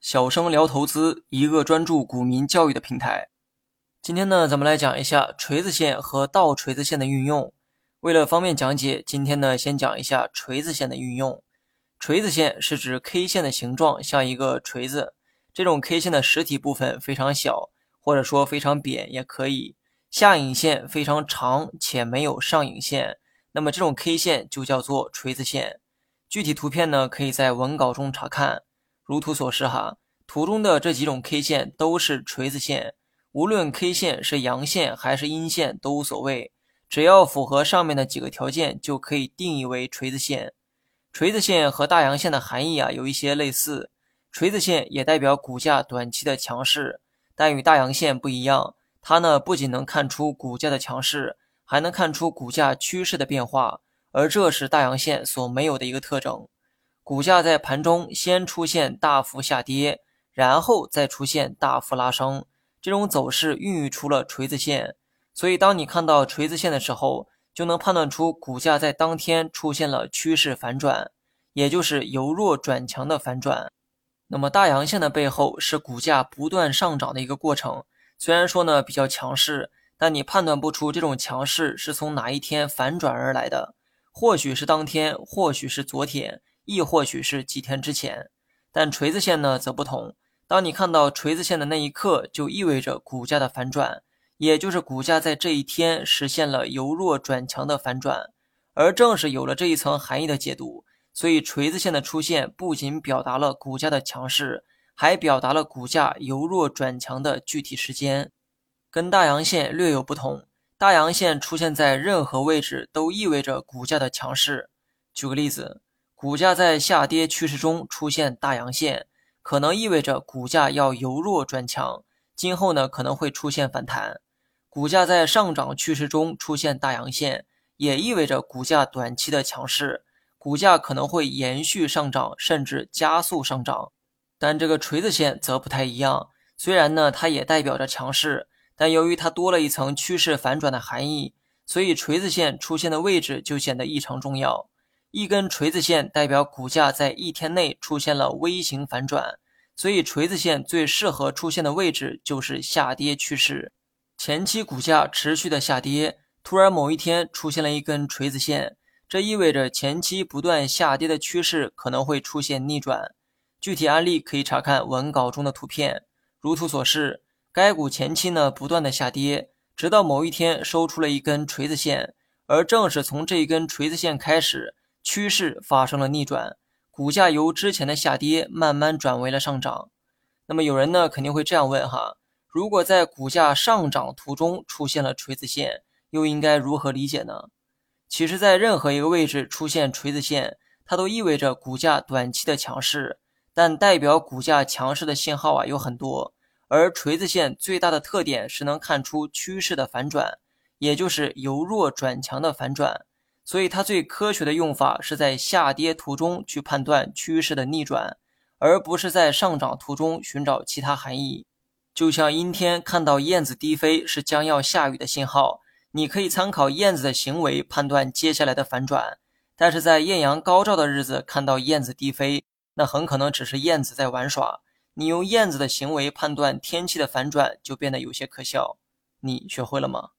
小生聊投资，一个专注股民教育的平台。今天呢，咱们来讲一下锤子线和倒锤子线的运用。为了方便讲解，今天呢，先讲一下锤子线的运用。锤子线是指 K 线的形状像一个锤子，这种 K 线的实体部分非常小，或者说非常扁也可以。下影线非常长且没有上影线，那么这种 K 线就叫做锤子线。具体图片呢，可以在文稿中查看。如图所示哈，图中的这几种 K 线都是锤子线，无论 K 线是阳线还是阴线都无所谓，只要符合上面的几个条件，就可以定义为锤子线。锤子线和大阳线的含义啊有一些类似，锤子线也代表股价短期的强势，但与大阳线不一样，它呢不仅能看出股价的强势，还能看出股价趋势的变化，而这是大阳线所没有的一个特征。股价在盘中先出现大幅下跌，然后再出现大幅拉升，这种走势孕育出了锤子线。所以当你看到锤子线的时候，就能判断出股价在当天出现了趋势反转，也就是由弱转强的反转。那么大阳线的背后是股价不断上涨的一个过程。虽然说呢比较强势，但你判断不出这种强势是从哪一天反转而来的。或许是当天，或许是昨天，亦或许是几天之前。但锤子线呢则不同，当你看到锤子线的那一刻，就意味着股价的反转。也就是股价在这一天实现了由弱转强的反转，而正是有了这一层含义的解读，所以锤子线的出现不仅表达了股价的强势，还表达了股价由弱转强的具体时间，跟大阳线略有不同。大阳线出现在任何位置都意味着股价的强势。举个例子，股价在下跌趋势中出现大阳线，可能意味着股价要由弱转强，今后呢可能会出现反弹。股价在上涨趋势中出现大阳线，也意味着股价短期的强势，股价可能会延续上涨，甚至加速上涨。但这个锤子线则不太一样，虽然呢它也代表着强势，但由于它多了一层趋势反转的含义，所以锤子线出现的位置就显得异常重要。一根锤子线代表股价在一天内出现了微型反转，所以锤子线最适合出现的位置就是下跌趋势。前期股价持续的下跌，突然某一天出现了一根锤子线，这意味着前期不断下跌的趋势可能会出现逆转。具体案例可以查看文稿中的图片。如图所示，该股前期呢不断的下跌，直到某一天收出了一根锤子线，而正是从这一根锤子线开始，趋势发生了逆转，股价由之前的下跌慢慢转为了上涨。那么有人呢肯定会这样问哈？如果在股价上涨途中出现了锤子线，又应该如何理解呢？其实，在任何一个位置出现锤子线，它都意味着股价短期的强势。但代表股价强势的信号啊有很多，而锤子线最大的特点是能看出趋势的反转，也就是由弱转强的反转。所以，它最科学的用法是在下跌途中去判断趋势的逆转，而不是在上涨途中寻找其他含义。就像阴天看到燕子低飞是将要下雨的信号，你可以参考燕子的行为判断接下来的反转。但是在艳阳高照的日子看到燕子低飞，那很可能只是燕子在玩耍。你用燕子的行为判断天气的反转，就变得有些可笑。你学会了吗？